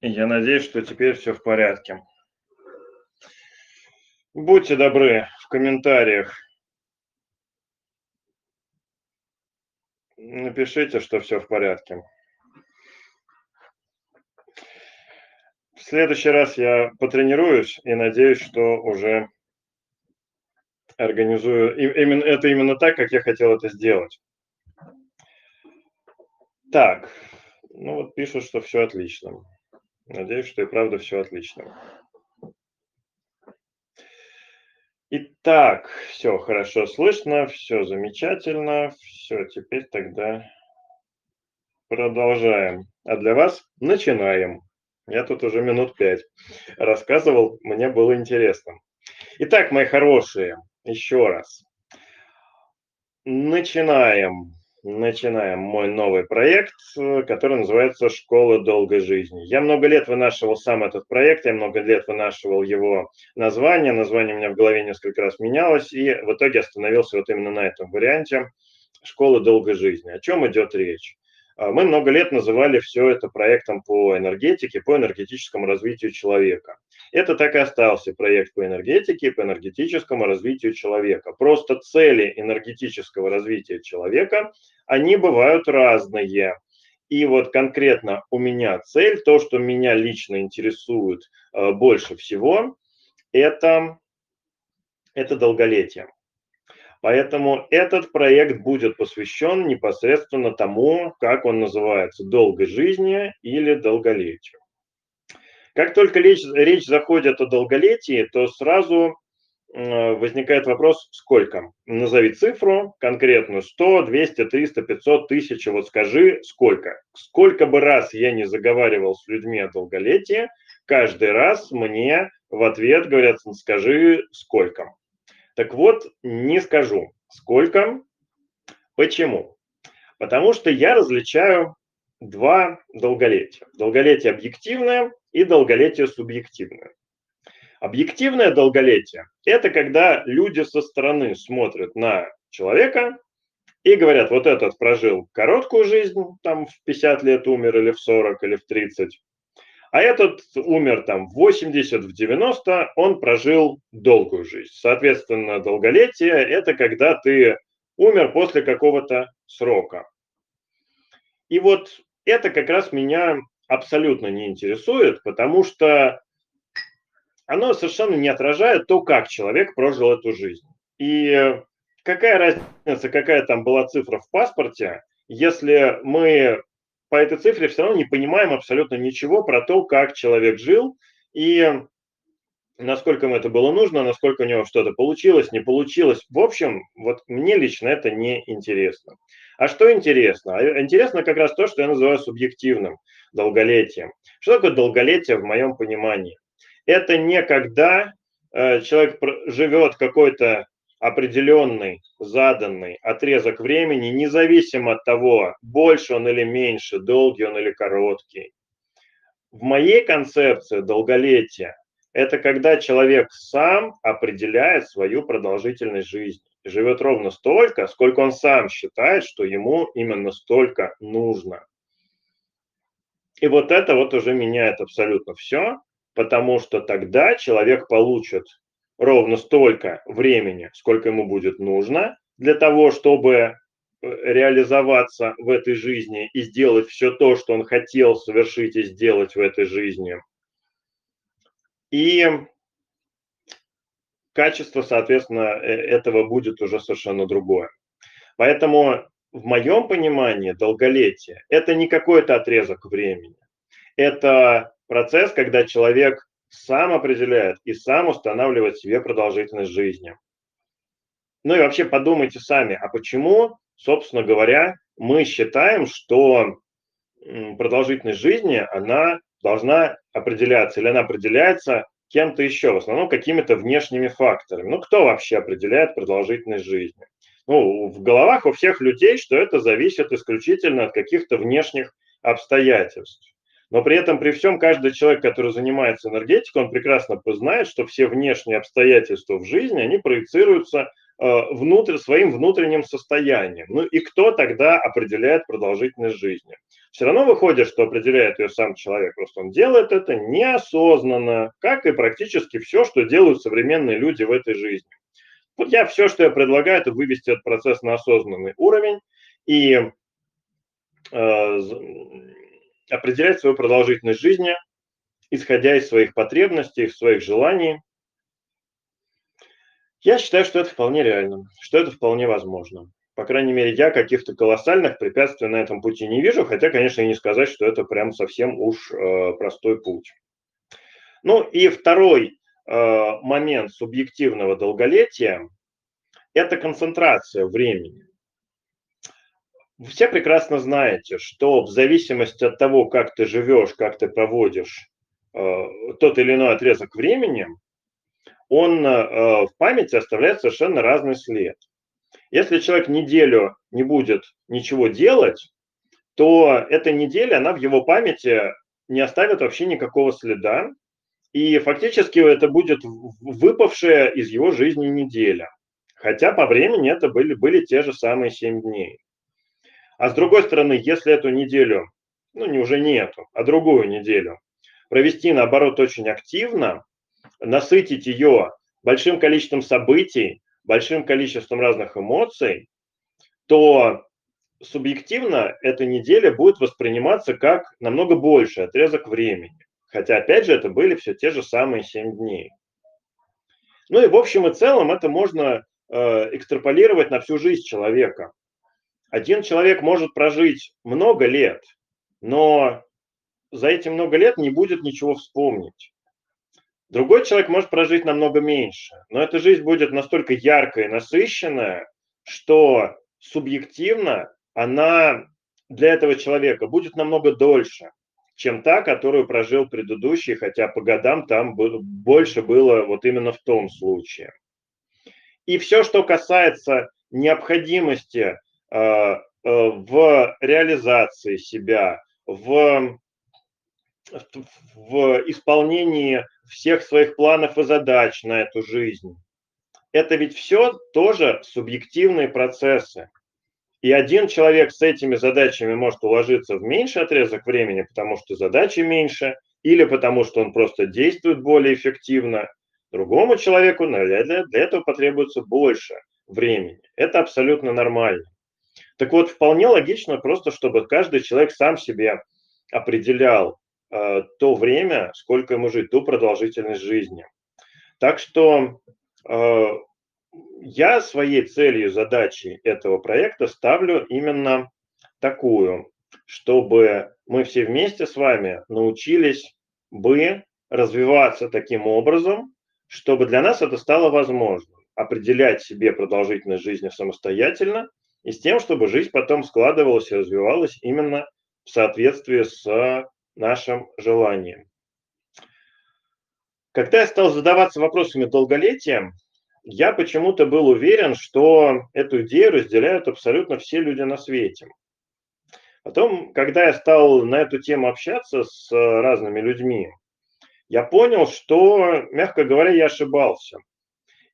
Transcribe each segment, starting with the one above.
Я надеюсь, что теперь все в порядке. Будьте добры в комментариях. Напишите, что все в порядке. В следующий раз я потренируюсь и надеюсь, что уже организую именно это именно так, как я хотел это сделать. Так, ну вот пишут, что все отлично. Надеюсь, что и правда все отлично. Итак, все хорошо слышно, все замечательно. Все, теперь тогда продолжаем. А для вас начинаем. Я тут уже минут пять рассказывал, мне было интересно. Итак, мои хорошие, еще раз. Начинаем начинаем мой новый проект, который называется «Школа долгой жизни». Я много лет вынашивал сам этот проект, я много лет вынашивал его название, название у меня в голове несколько раз менялось, и в итоге остановился вот именно на этом варианте «Школа долгой жизни». О чем идет речь? А, мы много лет называли все это проектом по энергетике, по энергетическому развитию человека. Это так и остался проект по энергетике, по энергетическому развитию человека. Просто цели энергетического развития человека, они бывают разные. И вот конкретно у меня цель, то, что меня лично интересует э, больше всего, это, это долголетие. Поэтому этот проект будет посвящен непосредственно тому, как он называется, долгой жизни или долголетию. Как только речь, речь заходит о долголетии, то сразу возникает вопрос, сколько? Назови цифру конкретную, 100, 200, 300, 500, 1000, вот скажи, сколько. Сколько бы раз я не заговаривал с людьми о долголетии, каждый раз мне в ответ говорят, скажи, сколько. Так вот, не скажу, сколько. Почему? Потому что я различаю два долголетия. Долголетие объективное и долголетие субъективное. Объективное долголетие – это когда люди со стороны смотрят на человека и говорят, вот этот прожил короткую жизнь, там в 50 лет умер или в 40 или в 30, а этот умер там в 80, в 90, он прожил долгую жизнь. Соответственно, долголетие – это когда ты умер после какого-то срока. И вот это как раз меня абсолютно не интересует, потому что оно совершенно не отражает то, как человек прожил эту жизнь. И какая разница, какая там была цифра в паспорте, если мы по этой цифре все равно не понимаем абсолютно ничего про то, как человек жил и насколько ему это было нужно, насколько у него что-то получилось, не получилось. В общем, вот мне лично это не интересно. А что интересно? А интересно как раз то, что я называю субъективным долголетием. Что такое долголетие в моем понимании? Это не когда э, человек живет какой-то определенный, заданный отрезок времени, независимо от того, больше он или меньше, долгий он или короткий. В моей концепции долголетия это когда человек сам определяет свою продолжительность жизни. Живет ровно столько, сколько он сам считает, что ему именно столько нужно. И вот это вот уже меняет абсолютно все, потому что тогда человек получит ровно столько времени, сколько ему будет нужно для того, чтобы э, реализоваться в этой жизни и сделать все то, что он хотел совершить и сделать в этой жизни. И качество, соответственно, э, этого будет уже совершенно другое. Поэтому в моем понимании долголетие – это не какой-то отрезок времени. Это процесс, когда человек сам определяет и сам устанавливает себе продолжительность жизни. Ну и вообще подумайте сами, а почему, собственно говоря, мы считаем, что продолжительность жизни, она должна определяться или она определяется кем-то еще, в основном какими-то внешними факторами. Ну, кто вообще определяет продолжительность жизни? Ну, в головах у всех людей, что это зависит исключительно от каких-то внешних обстоятельств. Но при этом, при всем, каждый человек, который занимается энергетикой, он прекрасно знает, что все внешние обстоятельства в жизни, они проецируются э, внутрь, своим внутренним состоянием. Ну и кто тогда определяет продолжительность жизни? все равно выходит, что определяет ее сам человек. Просто он делает это неосознанно, как и практически все, что делают современные люди в этой жизни. Вот я все, что я предлагаю, это вывести этот процесс на осознанный уровень и э, определять свою продолжительность жизни, исходя из своих потребностей, своих желаний. Я считаю, что это вполне реально, что это вполне возможно. По крайней мере, я каких-то колоссальных препятствий на этом пути не вижу, хотя, конечно, и не сказать, что это прям совсем уж э, простой путь. Ну и второй э, момент субъективного долголетия – это концентрация времени. Все прекрасно знаете, что в зависимости от того, как ты живешь, как ты проводишь э, тот или иной отрезок времени, он э, в памяти оставляет совершенно разный след. Если человек неделю не будет ничего делать, то эта неделя, она в его памяти не оставит вообще никакого следа, и фактически это будет выпавшая из его жизни неделя. Хотя по времени это были, были те же самые 7 дней. А с другой стороны, если эту неделю, ну не уже не эту, а другую неделю, провести наоборот очень активно, насытить ее большим количеством событий, большим количеством разных эмоций, то субъективно эта неделя будет восприниматься как намного больше отрезок времени. Хотя, опять же, это были все те же самые 7 дней. Ну и в общем и целом это можно э, экстраполировать на всю жизнь человека. Один человек может прожить много лет, но за эти много лет не будет ничего вспомнить. Другой человек может прожить намного меньше, но эта жизнь будет настолько яркая и насыщенная, что субъективно она для этого человека будет намного дольше, чем та, которую прожил предыдущий, хотя по годам там больше было вот именно в том случае. И все, что касается необходимости в реализации себя, в в исполнении всех своих планов и задач на эту жизнь. Это ведь все тоже субъективные процессы. И один человек с этими задачами может уложиться в меньший отрезок времени, потому что задачи меньше, или потому что он просто действует более эффективно. Другому человеку для этого потребуется больше времени. Это абсолютно нормально. Так вот, вполне логично просто, чтобы каждый человек сам себе определял, Э, то время, сколько ему жить, ту продолжительность жизни. Так что э, я своей целью, задачей этого проекта ставлю именно такую, чтобы мы все вместе с вами научились бы развиваться таким образом, чтобы для нас это стало возможным. Определять себе продолжительность жизни самостоятельно и с тем, чтобы жизнь потом складывалась и развивалась именно в соответствии с нашим желаниям. Когда я стал задаваться вопросами долголетия, я почему-то был уверен, что эту идею разделяют абсолютно все люди на свете. Потом, когда я стал на эту тему общаться с разными людьми, я понял, что, мягко говоря, я ошибался.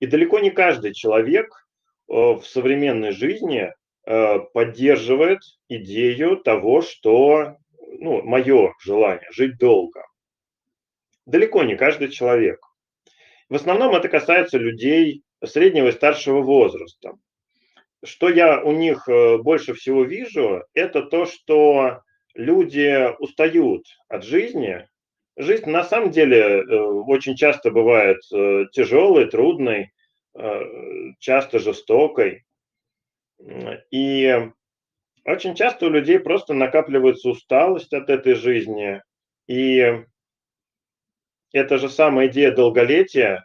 И далеко не каждый человек э, в современной жизни поддерживает идею того, что ну, мое желание жить долго. Далеко не каждый человек. В основном это касается людей среднего и старшего возраста. Что я у них э, больше всего вижу, это то, что люди устают от жизни. Жизнь на самом деле э, очень часто бывает э, тяжелой, трудной, часто жестокой. И очень часто у людей просто накапливается усталость от этой жизни, и эта же самая идея долголетия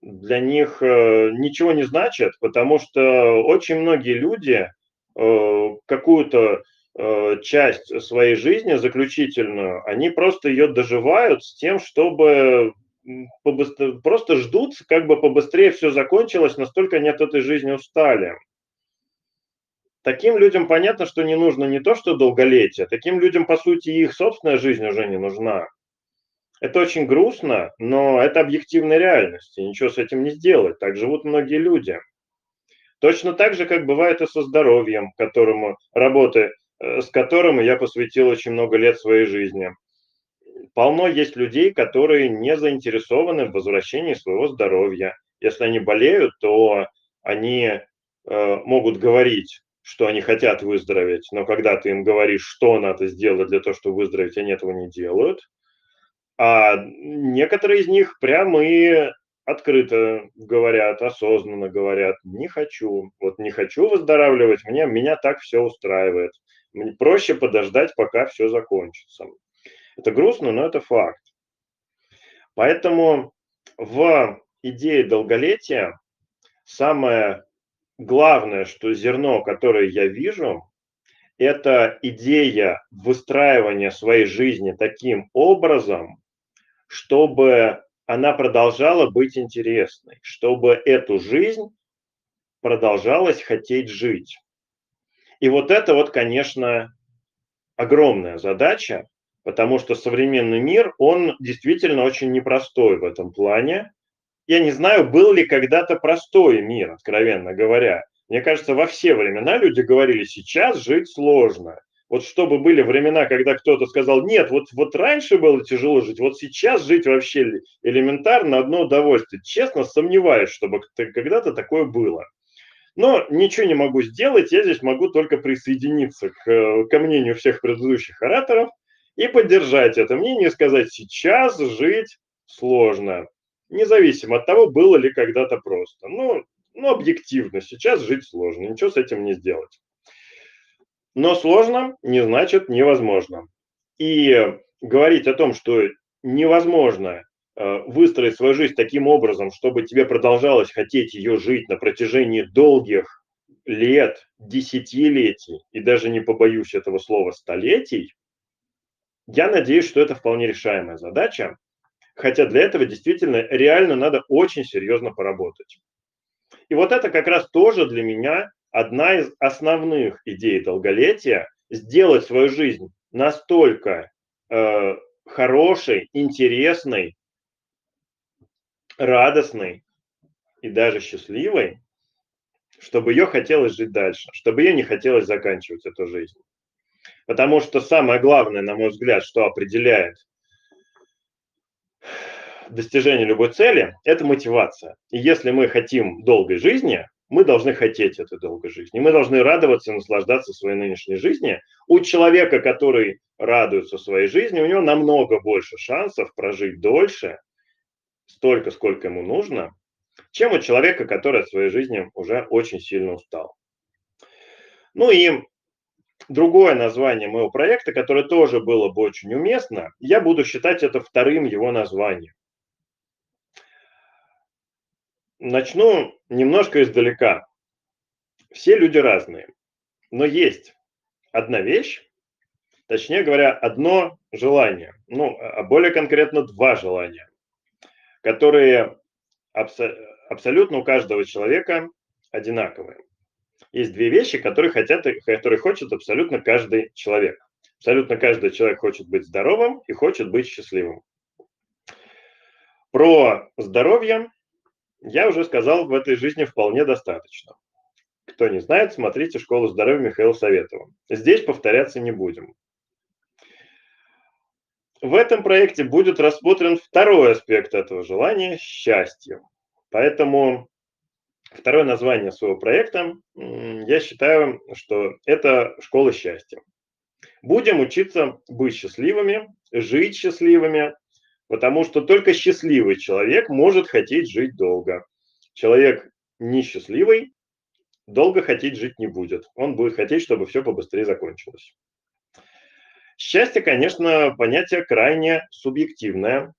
для них э, ничего не значит, потому что очень многие люди э, какую-то э, часть своей жизни заключительную, они просто ее доживают с тем, чтобы просто ждут, как бы побыстрее все закончилось, настолько они от этой жизни устали. Таким людям понятно, что не нужно не то, что долголетие, таким людям, по сути, их собственная жизнь уже не нужна. Это очень грустно, но это объективная реальность, и ничего с этим не сделать. Так живут многие люди. Точно так же, как бывает и со здоровьем, которому работы э, с которым я посвятил очень много лет своей жизни. Полно есть людей, которые не заинтересованы в возвращении своего здоровья. Если они болеют, то они э, могут говорить, что они хотят выздороветь, но когда ты им говоришь, что надо сделать для того, чтобы выздороветь, они этого не делают. А некоторые из них прямо и открыто говорят, осознанно говорят, не хочу, вот не хочу выздоравливать, мне, меня так все устраивает. Мне проще подождать, пока все закончится. Это грустно, но это факт. Поэтому в идее долголетия самое главное, что зерно, которое я вижу, это идея выстраивания своей жизни таким образом, чтобы она продолжала быть интересной, чтобы эту жизнь продолжалось хотеть жить. И вот это вот, конечно, огромная задача, потому что современный мир, он действительно очень непростой в этом плане. Я не знаю, был ли когда-то простой мир, откровенно говоря. Мне кажется, во все времена люди говорили, сейчас жить сложно вот чтобы были времена, когда кто-то сказал, нет, вот, вот раньше было тяжело жить, вот сейчас жить вообще элементарно одно удовольствие. Честно, сомневаюсь, чтобы когда-то такое было. Но ничего не могу сделать, я здесь могу только присоединиться к, ко мнению всех предыдущих ораторов и поддержать это мнение и сказать, сейчас жить сложно, независимо от того, было ли когда-то просто. Ну, ну, объективно, сейчас жить сложно, ничего с этим не сделать. Но сложно не значит невозможно. И говорить о том, что невозможно э, выстроить свою жизнь таким образом, чтобы тебе продолжалось хотеть ее жить на протяжении долгих лет, десятилетий, и даже не побоюсь этого слова, столетий, я надеюсь, что это вполне решаемая задача, хотя для этого действительно реально надо очень серьезно поработать. И вот это как раз тоже для меня одна из основных идей долголетия – сделать свою жизнь настолько э, хорошей, интересной, радостной и даже счастливой, чтобы ее хотелось жить дальше, чтобы ее не хотелось заканчивать, эту жизнь. Потому что самое главное, на мой взгляд, что определяет достижение любой цели, это мотивация. И если мы хотим долгой жизни, мы должны хотеть этой долгой жизни. Мы должны радоваться и наслаждаться своей нынешней жизнью. У человека, который радуется своей жизни, у него намного больше шансов прожить дольше, столько, сколько ему нужно, чем у человека, который от своей жизни уже очень сильно устал. Ну и другое название моего проекта, которое тоже было бы очень уместно, я буду считать это вторым его названием. Начну немножко издалека. Все люди разные, но есть одна вещь, точнее говоря, одно желание, ну, а более конкретно два желания, которые абсо- абсолютно у каждого человека одинаковые. Есть две вещи, которые, хотят, которые хочет абсолютно каждый человек. Абсолютно каждый человек хочет быть здоровым и хочет быть счастливым. Про здоровье я уже сказал, в этой жизни вполне достаточно. Кто не знает, смотрите «Школу здоровья» Михаила Советова. Здесь повторяться не будем. В этом проекте будет рассмотрен второй аспект этого желания – счастье. Поэтому второе название своего проекта, я считаю, что это «Школа счастья». Будем учиться быть счастливыми, жить счастливыми, Потому что только счастливый человек может хотеть жить долго. Человек несчастливый долго хотеть жить не будет. Он будет хотеть, чтобы все побыстрее закончилось. Счастье, конечно, понятие крайне субъективное,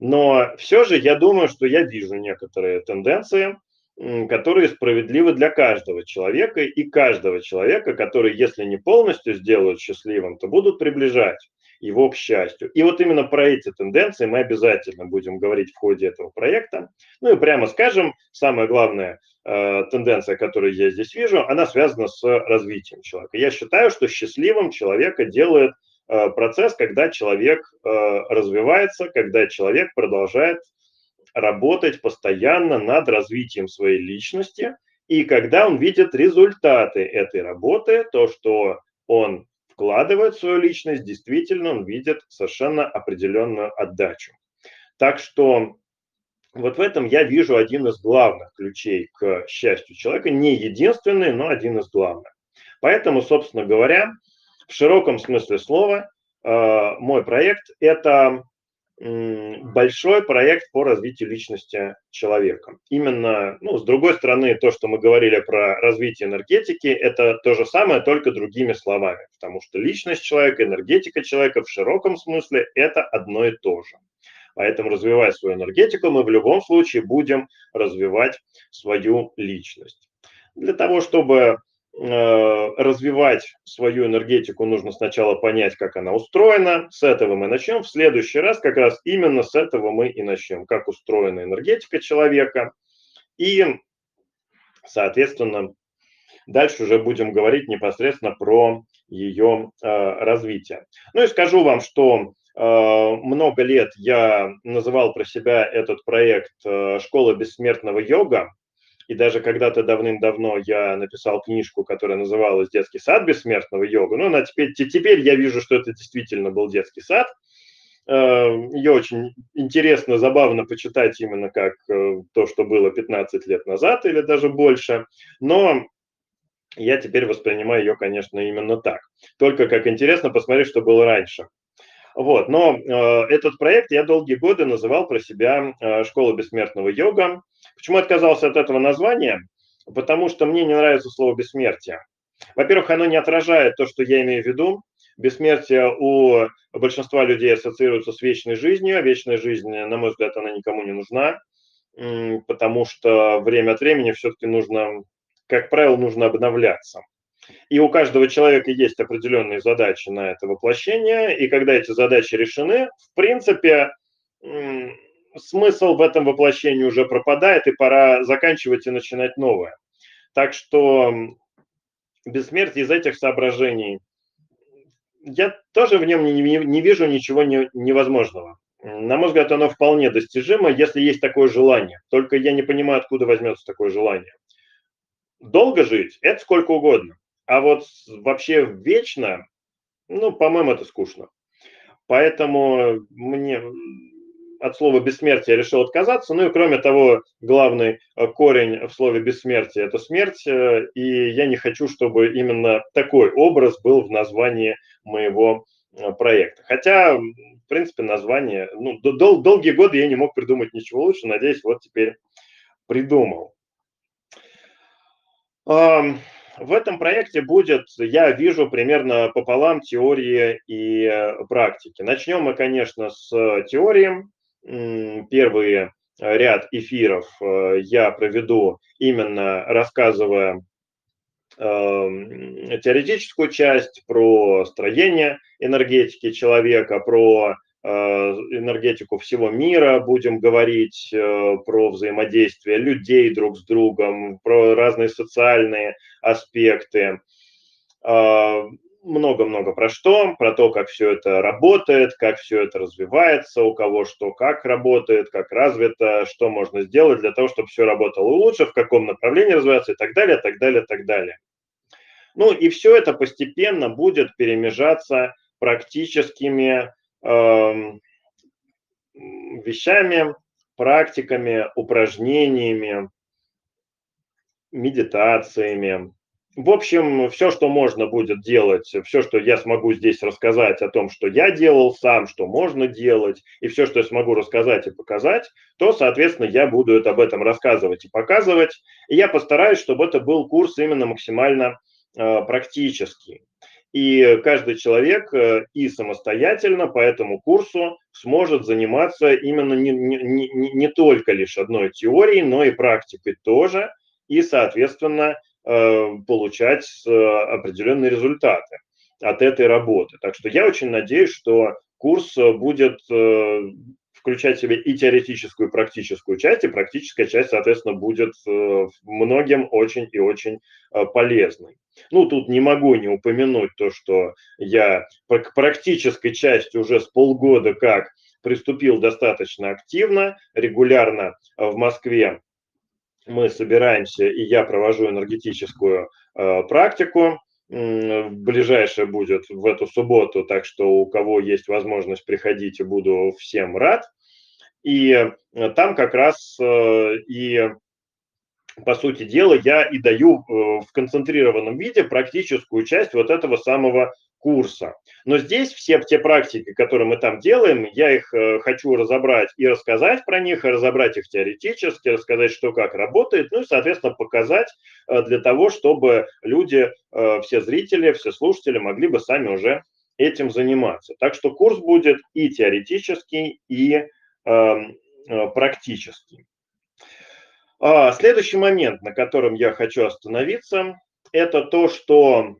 но все же я думаю, что я вижу некоторые тенденции, которые справедливы для каждого человека и каждого человека, который, если не полностью сделают счастливым, то будут приближать его к счастью. И вот именно про эти тенденции мы обязательно будем говорить в ходе этого проекта. Ну и прямо скажем, самая главная э, тенденция, которую я здесь вижу, она связана с развитием человека. Я считаю, что счастливым человека делает э, процесс, когда человек э, развивается, когда человек продолжает работать постоянно над развитием своей личности, и когда он видит результаты этой работы, то, что он вкладывает в свою личность, действительно он видит совершенно определенную отдачу. Так что вот в этом я вижу один из главных ключей к счастью человека, не единственный, но один из главных. Поэтому, собственно говоря, в широком смысле слова, э, мой проект – это большой проект по развитию личности человека. Именно, ну, с другой стороны, то, что мы говорили про развитие энергетики, это то же самое, только другими словами, потому что личность человека, энергетика человека в широком смысле – это одно и то же. Поэтому, развивая свою энергетику, мы в любом случае будем развивать свою личность. Для того, чтобы развивать свою энергетику, нужно сначала понять, как она устроена. С этого мы начнем. В следующий раз как раз именно с этого мы и начнем. Как устроена энергетика человека. И, соответственно, дальше уже будем говорить непосредственно про ее э, развитие. Ну и скажу вам, что э, много лет я называл про себя этот проект э, «Школа бессмертного йога», и даже когда-то давным-давно я написал книжку, которая называлась «Детский сад бессмертного йога». Ну, она теперь, теперь я вижу, что это действительно был детский сад. Э, Ее очень интересно, забавно почитать именно как э, то, что было 15 лет назад или даже больше. Но я теперь воспринимаю ее, конечно, именно так. Только как интересно посмотреть, что было раньше. Вот, но э, этот проект я долгие годы называл про себя э, «Школа бессмертного йога». Почему отказался от этого названия? Потому что мне не нравится слово «бессмертие». Во-первых, оно не отражает то, что я имею в виду. Бессмертие у большинства людей ассоциируется с вечной жизнью, а вечная жизнь, на мой взгляд, она никому не нужна, потому что время от времени все-таки нужно, как правило, нужно обновляться. И у каждого человека есть определенные задачи на это воплощение, и когда эти задачи решены, в принципе, смысл в этом воплощении уже пропадает, и пора заканчивать и начинать новое. Так что бессмертие из этих соображений, я тоже в нем не, не, не вижу ничего не, невозможного. На мой взгляд, оно вполне достижимо, если есть такое желание. Только я не понимаю, откуда возьмется такое желание. Долго жить – это сколько угодно. А вот вообще вечно, ну, по-моему, это скучно. Поэтому мне от слова бессмертие решил отказаться. Ну и кроме того, главный э, корень в слове бессмертие – это смерть. Э, и я не хочу, чтобы именно такой образ был в названии моего э, проекта. Хотя, в принципе, название, ну, дол- долгие годы я не мог придумать ничего лучше. Надеюсь, вот теперь придумал. В этом проекте будет, я вижу, примерно пополам теории и практики. Начнем мы, конечно, с теории. Первый ряд эфиров э, я проведу именно рассказывая эм, теоретическую часть про строение энергетики человека, про Э, энергетику всего мира, будем говорить э, про взаимодействие людей друг с другом, про разные социальные аспекты, много-много про что, про то, как все это работает, как все это развивается, у кого что как работает, как развито, что можно сделать для того, чтобы все работало лучше, в каком направлении развиваться и так далее, так далее, так далее. Ну и все это постепенно будет перемежаться практическими Эм, вещами, практиками, упражнениями, медитациями. В общем, все, что можно будет делать, все, что я смогу здесь рассказать о том, что я делал сам, что можно делать, и все, что я смогу рассказать и показать, то, соответственно, я буду это, об этом рассказывать и показывать. И я постараюсь, чтобы это был курс именно максимально э, практический. И каждый человек э, и самостоятельно по этому курсу сможет заниматься именно не, не, не, не только лишь одной теорией, но и практикой тоже, и, соответственно, получать э, определенные результаты от этой работы. Так что я очень надеюсь, что курс будет включать в себя и теоретическую, и практическую часть, и практическая часть, соответственно, будет многим очень и очень полезной. Ну, тут не могу не упомянуть то, что я к практической части уже с полгода как приступил достаточно активно, регулярно в Москве мы собираемся, и я провожу энергетическую э, практику ближайшее будет в эту субботу, так что у кого есть возможность, приходите, буду всем рад. И э, там как раз э, и по сути дела, я и даю в концентрированном виде практическую часть вот этого самого курса. Но здесь все те практики, которые мы там делаем, я их хочу разобрать и рассказать про них, и разобрать их теоретически, рассказать, что как работает, ну и, соответственно, показать для того, чтобы люди, все зрители, все слушатели могли бы сами уже этим заниматься. Так что курс будет и теоретический, и Эм, э, практически. А, следующий момент, на котором я хочу остановиться, это то, что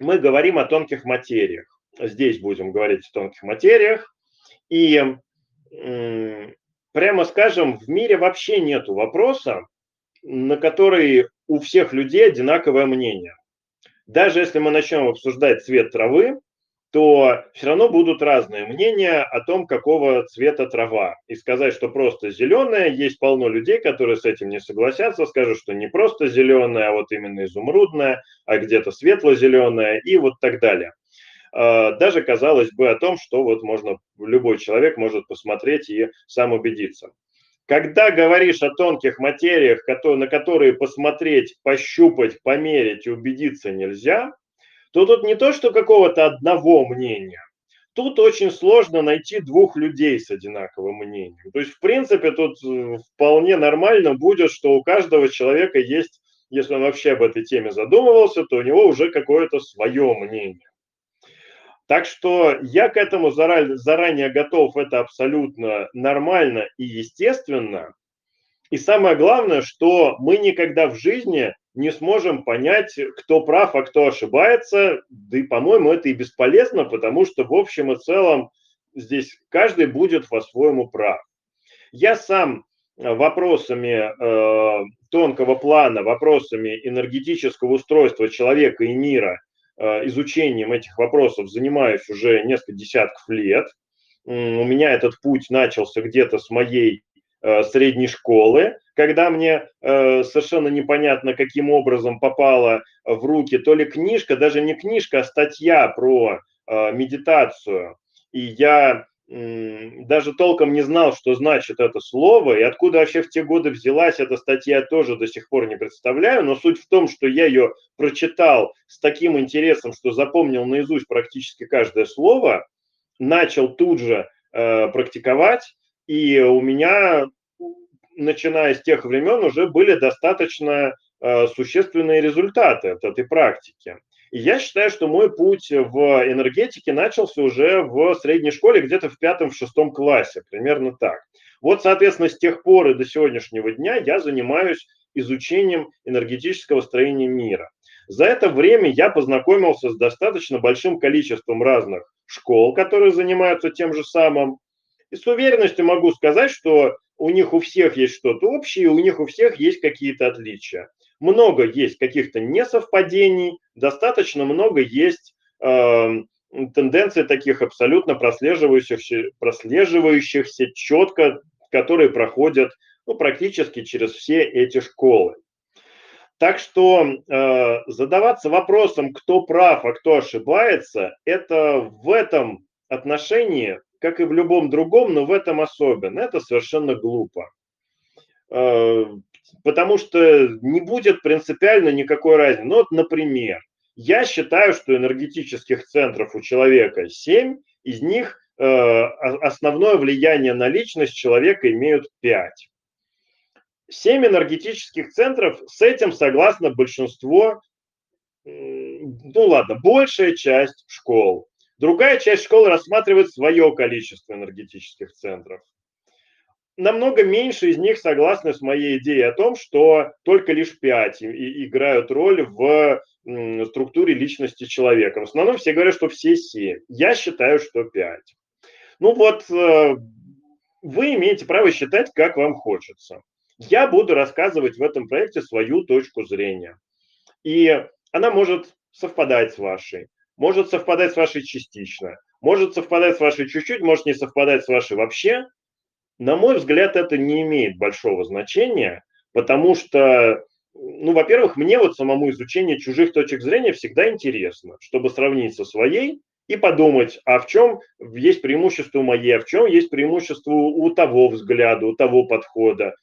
мы говорим о тонких материях. Здесь будем говорить о тонких материях. И прямо скажем, в мире вообще нет вопроса, на который у всех людей одинаковое мнение. Даже если мы начнем обсуждать цвет травы, то все равно будут разные мнения о том, какого цвета трава. И сказать, что просто зеленая, есть полно людей, которые с этим не согласятся, скажут, что не просто зеленая, а вот именно изумрудная, а где-то светло-зеленая и вот так далее. А, даже казалось бы о том, что вот можно, любой человек может посмотреть и сам убедиться. Когда говоришь о тонких материях, на которые посмотреть, пощупать, померить и убедиться нельзя, то тут не то, что какого-то одного мнения, тут очень сложно найти двух людей с одинаковым мнением. То есть, в принципе, тут э, вполне нормально будет, что у каждого человека есть, если он вообще об этой теме задумывался, то у него уже какое-то свое мнение. Так что я к этому заранее, заранее готов, это абсолютно нормально и естественно. И самое главное, что мы никогда в жизни не сможем понять, кто прав, а кто ошибается. Да и, по-моему, это и бесполезно, потому что в общем и целом здесь каждый будет по-своему прав. Я сам вопросами э, тонкого плана, вопросами энергетического устройства человека и мира, э, изучением этих вопросов занимаюсь уже несколько десятков лет. У меня этот путь начался где-то с моей Э, средней школы, когда мне э, совершенно непонятно, каким образом попала в руки то ли книжка, даже не книжка, а статья про э, медитацию. И я даже толком не знал, что значит это слово, и откуда вообще в те годы взялась эта статья, тоже до сих пор не представляю, но суть в том, что я ее прочитал с таким интересом, что запомнил наизусть практически каждое слово, начал тут же э, практиковать, и у меня, начиная с тех времен, уже были достаточно э, существенные результаты от этой практики. И я считаю, что мой путь в энергетике начался уже в средней школе, где-то в пятом, в шестом классе, примерно так. Вот, соответственно, с тех пор и до сегодняшнего дня я занимаюсь изучением энергетического строения мира. За это время я познакомился с достаточно большим количеством разных школ, которые занимаются тем же самым, и с уверенностью могу сказать, что у них у всех есть что-то общее, у них у всех есть какие-то отличия. Много есть каких-то несовпадений, достаточно много есть э, тенденций таких абсолютно прослеживающихся, прослеживающихся четко, которые проходят ну, практически через все эти школы. Так что э, задаваться вопросом, кто прав, а кто ошибается, это в этом отношении как и в любом другом, но в этом особенно. Это совершенно глупо. Э, потому что не будет принципиально никакой разницы. Ну вот, например, я считаю, что энергетических центров у человека 7, из них э, основное влияние на личность человека имеют 5. Семь энергетических центров, с этим согласно большинство, ну ладно, большая часть школ. Другая часть школы рассматривает свое количество энергетических центров. Намного меньше из них согласны с моей идеей о том, что только лишь пять играют роль в структуре личности человека. В основном все говорят, что все семь. Я считаю, что пять. Ну вот, э, вы имеете право считать, как вам хочется. Я буду рассказывать в этом проекте свою точку зрения. И она может совпадать с вашей может совпадать с вашей частично, может совпадать с вашей чуть-чуть, может не совпадать с вашей вообще. На мой взгляд, это не имеет большого значения, потому что ну, во-первых, мне вот самому изучение чужих точек зрения всегда интересно, чтобы сравнить со своей и подумать, а в чем есть преимущество моей, а в чем есть преимущество у того взгляда, у того подхода.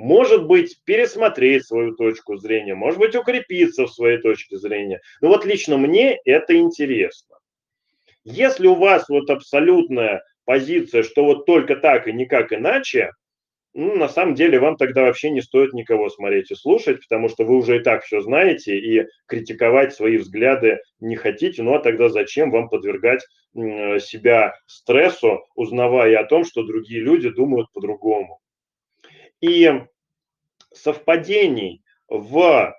Может быть, пересмотреть свою точку зрения, может быть, укрепиться в своей точке зрения. Но вот лично мне это интересно. Если у вас вот абсолютная позиция, что вот только так и никак иначе, ну, на самом деле, вам тогда вообще не стоит никого смотреть и слушать, потому что вы уже и так все знаете, и критиковать свои взгляды не хотите. Ну, а тогда зачем вам подвергать себя стрессу, узнавая о том, что другие люди думают по-другому? И совпадений в,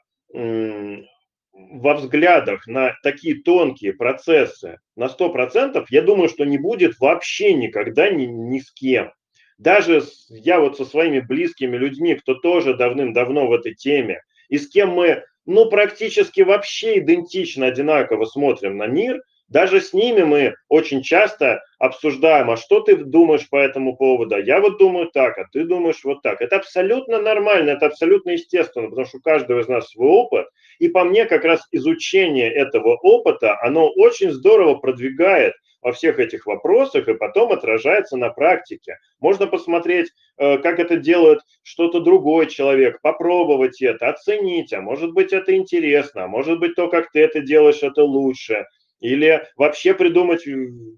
во взглядах на такие тонкие процессы на 100%, я думаю, что не будет вообще никогда ни, ни с кем. Даже я вот со своими близкими людьми, кто тоже давным-давно в этой теме, и с кем мы, ну, практически вообще идентично, одинаково смотрим на мир, даже с ними мы очень часто обсуждаем, а что ты думаешь по этому поводу? Я вот думаю так, а ты думаешь вот так. Это абсолютно нормально, это абсолютно естественно, потому что у каждого из нас свой опыт. И по мне как раз изучение этого опыта, оно очень здорово продвигает во всех этих вопросах и потом отражается на практике. Можно посмотреть, э, как это делает что-то другой человек, попробовать это, оценить, а может быть это интересно, а может быть то, как ты это делаешь, это лучше. Или вообще придумать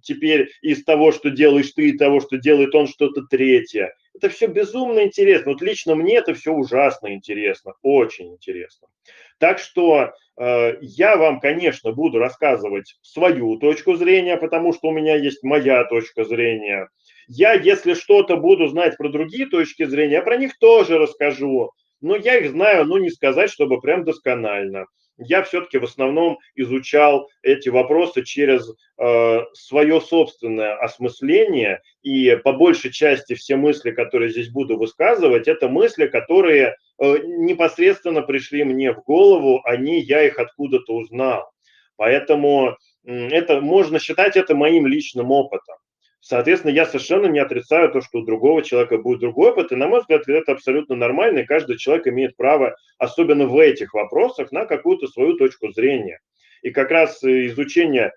теперь из того, что делаешь ты, и того, что делает он, что-то третье. Это все безумно интересно. Вот лично мне это все ужасно интересно, очень интересно. Так что э, я вам, конечно, буду рассказывать свою точку зрения, потому что у меня есть моя точка зрения. Я, если что-то буду знать про другие точки зрения, я про них тоже расскажу. Но я их знаю, ну не сказать, чтобы прям досконально я все-таки в основном изучал эти вопросы через э, свое собственное осмысление, и по большей части все мысли, которые здесь буду высказывать, это мысли, которые э, непосредственно пришли мне в голову, они, я их откуда-то узнал. Поэтому это можно считать это моим личным опытом. Соответственно, я совершенно не отрицаю то, что у другого человека будет другой опыт, и, на мой взгляд, это абсолютно нормально, и каждый человек имеет право, особенно в этих вопросах, на какую-то свою точку зрения. И как раз изучение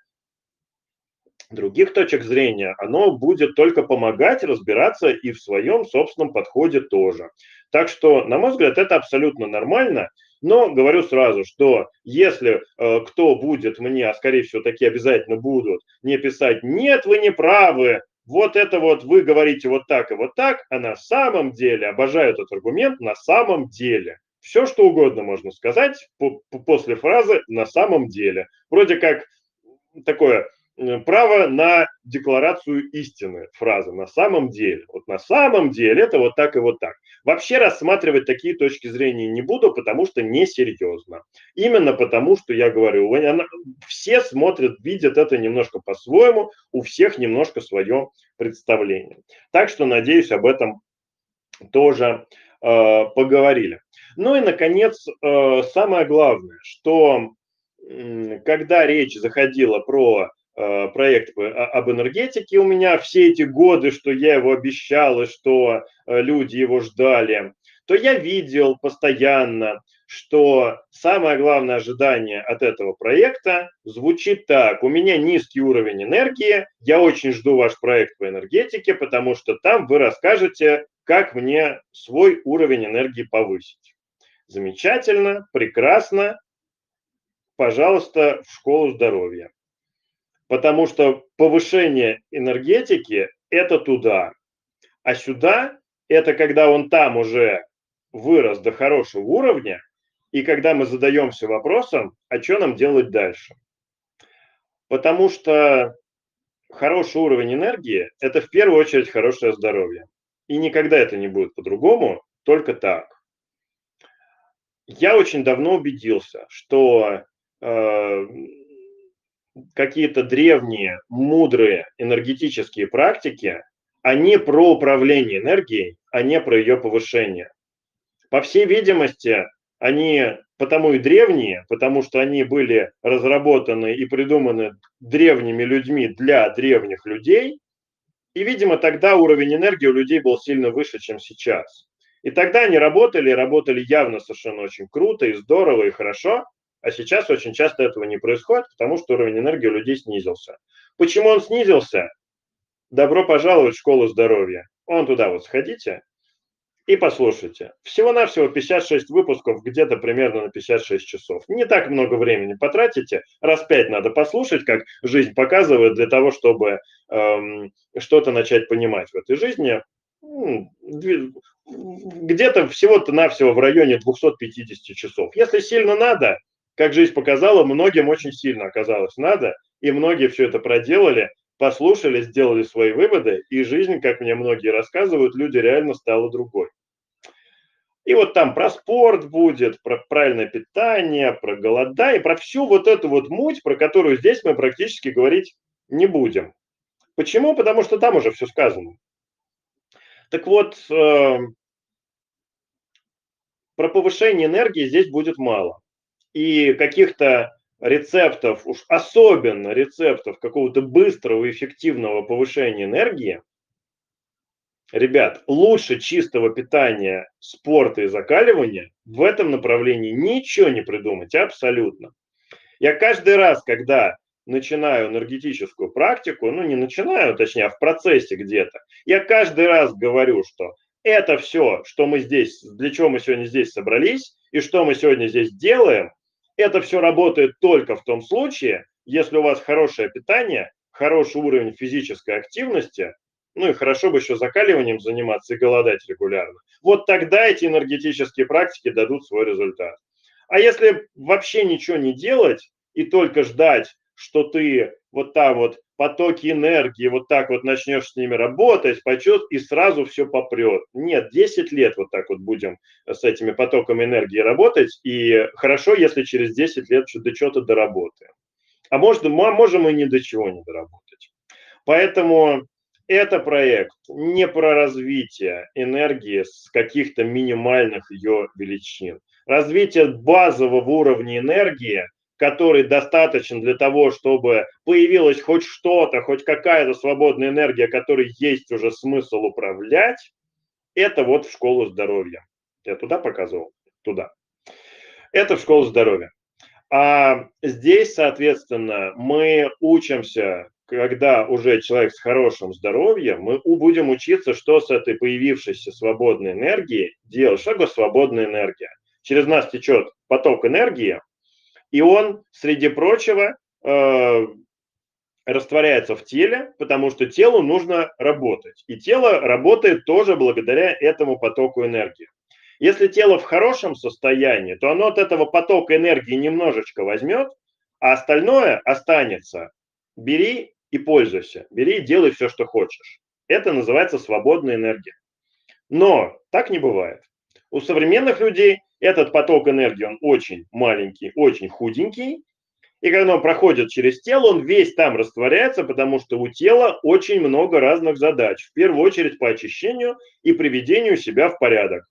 других точек зрения, оно будет только помогать разбираться и в своем собственном подходе тоже. Так что, на мой взгляд, это абсолютно нормально. Но говорю сразу, что если э, кто будет мне, а скорее всего такие обязательно будут, не писать «нет, вы не правы», вот это вот вы говорите вот так и вот так, а на самом деле, обожаю этот аргумент, на самом деле. Все, что угодно можно сказать по, по, после фразы «на самом деле». Вроде как такое право на декларацию истины, фраза «на самом деле». Вот на самом деле это вот так и вот так. Вообще рассматривать такие точки зрения не буду, потому что несерьезно. Именно потому, что я говорю, все смотрят, видят это немножко по-своему, у всех немножко свое представление. Так что, надеюсь, об этом тоже э, поговорили. Ну и, наконец, э, самое главное, что э, когда речь заходила про Э, проект об энергетике у меня все эти годы, что я его обещал и что э, люди его ждали, то я видел постоянно, что самое главное ожидание от этого проекта звучит так. У меня низкий уровень энергии, я очень жду ваш проект по энергетике, потому что там вы расскажете, как мне свой уровень энергии повысить. Замечательно, прекрасно. Пожалуйста, в школу здоровья потому что повышение энергетики – это туда, а сюда – это когда он там уже вырос до хорошего уровня, и когда мы задаемся вопросом, а что нам делать дальше. Потому что хороший уровень энергии – это в первую очередь хорошее здоровье. И никогда это не будет по-другому, только так. Я очень давно убедился, что э, какие-то древние, мудрые энергетические практики, они про управление энергией, а не про ее повышение. По всей видимости, они потому и древние, потому что они были разработаны и придуманы древними людьми для древних людей, и, видимо, тогда уровень энергии у людей был сильно выше, чем сейчас. И тогда они работали, работали явно совершенно очень круто и здорово и хорошо, а сейчас очень часто этого не происходит, потому что уровень энергии у людей снизился. Почему он снизился? Добро пожаловать в школу здоровья. Вон туда вот сходите и послушайте. Всего-навсего 56 выпусков, где-то примерно на 56 часов. Не так много времени потратите, раз пять надо послушать, как жизнь показывает, для того, чтобы эм, что-то начать понимать в этой жизни. Где-то всего-то навсего в районе 250 часов. Если сильно надо, как жизнь показала, многим очень сильно оказалось надо, и многие все это проделали, послушали, сделали свои выводы, и жизнь, как мне многие рассказывают, люди реально стала другой. И вот там про спорт будет, про правильное питание, про голода и про всю вот эту вот муть, про которую здесь мы практически говорить не будем. Почему? Потому что там уже все сказано. Так вот, э, про повышение энергии здесь будет мало. И каких-то рецептов, уж особенно рецептов какого-то быстрого, эффективного повышения энергии, ребят, лучше чистого питания, спорта и закаливания в этом направлении ничего не придумать, абсолютно. Я каждый раз, когда начинаю энергетическую практику, ну не начинаю, точнее, а в процессе где-то, я каждый раз говорю, что это все, что мы здесь, для чего мы сегодня здесь собрались и что мы сегодня здесь делаем, это все работает только в том случае, если у вас хорошее питание, хороший уровень физической активности, ну и хорошо бы еще закаливанием заниматься и голодать регулярно. Вот тогда эти энергетические практики дадут свой результат. А если вообще ничего не делать и только ждать, что ты вот там вот потоки энергии, вот так вот начнешь с ними работать, почет, и сразу все попрет. Нет, 10 лет вот так вот будем с этими потоками энергии работать, и хорошо, если через 10 лет до чего-то доработаем. А может, мы можем и ни до чего не доработать. Поэтому это проект не про развитие энергии с каких-то минимальных ее величин. Развитие базового уровня энергии – который достаточен для того, чтобы появилось хоть что-то, хоть какая-то свободная энергия, которой есть уже смысл управлять, это вот в школу здоровья. Я туда показывал? Туда. Это в школу здоровья. А здесь, соответственно, мы учимся, когда уже человек с хорошим здоровьем, мы будем учиться, что с этой появившейся свободной энергией делать. Что такое свободная энергия? Через нас течет поток энергии, и он, среди прочего, э, растворяется в теле, потому что телу нужно работать. И тело работает тоже благодаря этому потоку энергии. Если тело в хорошем состоянии, то оно от этого потока энергии немножечко возьмет, а остальное останется. Бери и пользуйся. Бери и делай все, что хочешь. Это называется свободная энергия. Но так не бывает. У современных людей этот поток энергии, он очень маленький, очень худенький, и когда он проходит через тело, он весь там растворяется, потому что у тела очень много разных задач. В первую очередь по очищению и приведению себя в порядок.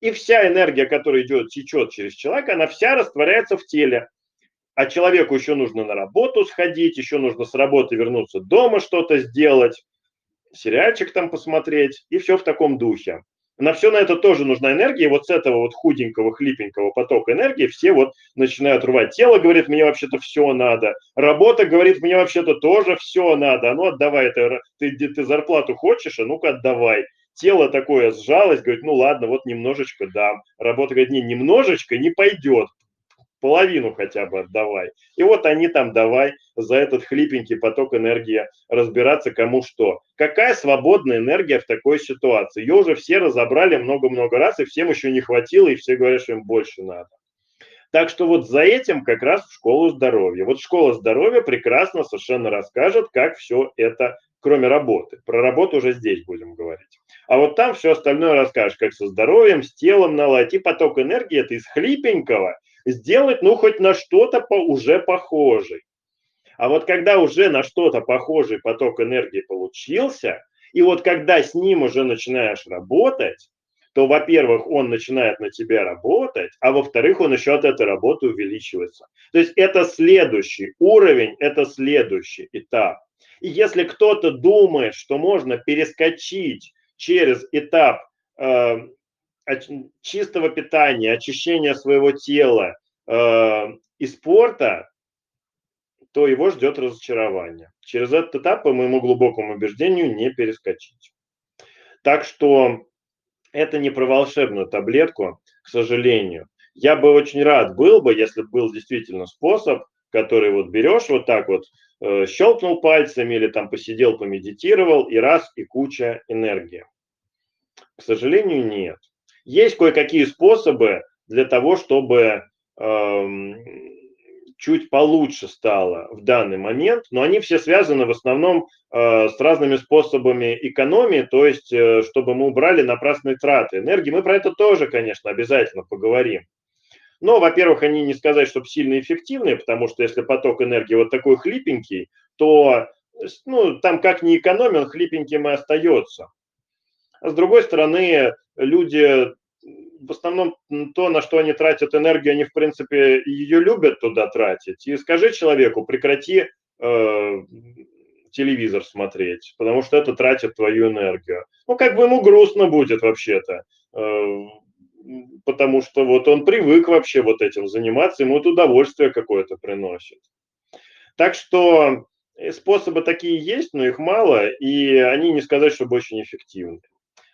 И вся энергия, которая идет, течет через человека, она вся растворяется в теле. А человеку еще нужно на работу сходить, еще нужно с работы вернуться дома что-то сделать, сериальчик там посмотреть, и все в таком духе. На все на это тоже нужна энергия. И вот с этого вот худенького, хлипенького потока энергии все вот начинают рвать. Тело говорит, мне вообще-то все надо. Работа говорит, мне вообще-то тоже все надо. А ну отдавай, это, ты, ты зарплату хочешь, а ну-ка отдавай. Тело такое сжалось, говорит, ну ладно, вот немножечко дам. Работа говорит, не, немножечко не пойдет половину хотя бы отдавай. И вот они там давай за этот хлипенький поток энергии разбираться кому что. Какая свободная энергия в такой ситуации? Ее уже все разобрали много-много раз, и всем еще не хватило, и все говорят, что им больше надо. Так что вот за этим как раз в школу здоровья. Вот школа здоровья прекрасно совершенно расскажет, как все это, кроме работы. Про работу уже здесь будем говорить. А вот там все остальное расскажешь, как со здоровьем, с телом наладить. И поток энергии это из хлипенького сделать, ну, хоть на что-то по, уже похожий. А вот когда уже на что-то похожий поток энергии получился, и вот когда с ним уже начинаешь работать, то, во-первых, он начинает на тебя работать, а во-вторых, он еще от этой работы увеличивается. То есть это следующий уровень, это следующий этап. И если кто-то думает, что можно перескочить через этап э, чистого питания, очищения своего тела э, и спорта, то его ждет разочарование. Через этот этап, по моему глубокому убеждению, не перескочить. Так что это не про волшебную таблетку, к сожалению. Я бы очень рад был бы, если был действительно способ, который вот берешь вот так вот, э, щелкнул пальцами или там посидел, помедитировал, и раз, и куча энергии. К сожалению, нет. Есть кое-какие способы для того, чтобы эм, чуть получше стало в данный момент, но они все связаны в основном э, с разными способами экономии, то есть э, чтобы мы убрали напрасные траты энергии. Мы про это тоже, конечно, обязательно поговорим. Но, во-первых, они не сказать, чтобы сильно эффективные, потому что если поток энергии вот такой хлипенький, то ну, там как не экономил, хлипеньким и остается. С другой стороны, люди в основном то, на что они тратят энергию, они, в принципе, ее любят туда тратить. И скажи человеку, прекрати э, телевизор смотреть, потому что это тратит твою энергию. Ну, как бы ему грустно будет вообще-то, э, потому что вот он привык вообще вот этим заниматься, ему это удовольствие какое-то приносит. Так что э, способы такие есть, но их мало, и они не сказать, чтобы очень эффективны.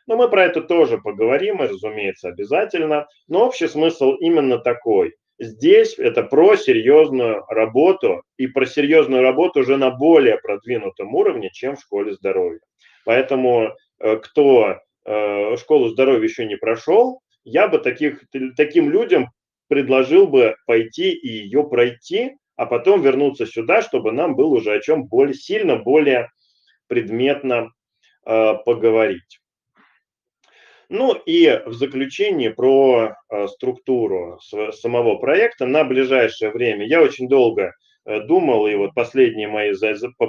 Но мы про это тоже поговорим, и, разумеется, обязательно. Но общий смысл именно такой. Здесь это про серьезную работу и про серьезную работу уже на более продвинутом уровне, чем в школе здоровья. Поэтому э, кто э, школу здоровья еще не прошел, я бы таких, таким людям предложил бы пойти и ее пройти, а потом вернуться сюда, чтобы нам было уже о чем более сильно, более предметно э, поговорить. Ну и в заключение про э, структуру самого проекта на ближайшее время. Я очень долго э, думал, и вот последние мои,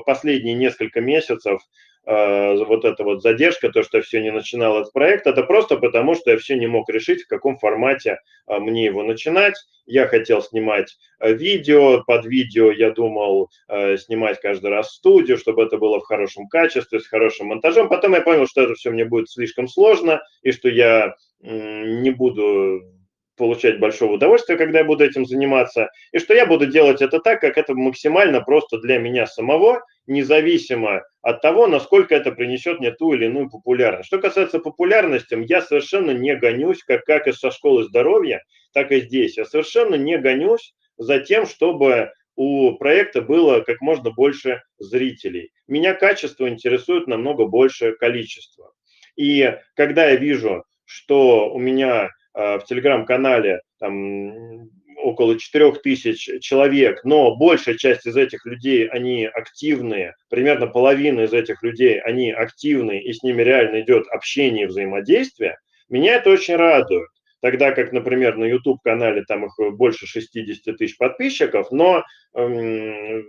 последние несколько месяцев вот эта вот задержка, то, что я все не начинал этот проект, это просто потому, что я все не мог решить, в каком формате э, мне его начинать. Я хотел снимать э, видео, под видео я думал снимать каждый раз студию, чтобы это было в хорошем качестве, с хорошим монтажом. Потом я понял, что это все мне будет слишком сложно, и что я не буду получать большого удовольствия, когда я буду этим заниматься, и что я буду делать это так, как это максимально просто для меня самого, независимо от того, насколько это принесет мне ту или иную популярность. Что касается популярности, я совершенно не гонюсь, как, как и со школы здоровья, так и здесь. Я совершенно не гонюсь за тем, чтобы у проекта было как можно больше зрителей. Меня качество интересует намного больше количества. И когда я вижу, что у меня в телеграм-канале там около 4000 человек, но большая часть из этих людей, они активные, примерно половина из этих людей, они активные, и с ними реально идет общение и взаимодействие, меня это очень радует тогда как, например, на YouTube-канале там их больше 60 тысяч подписчиков, но э,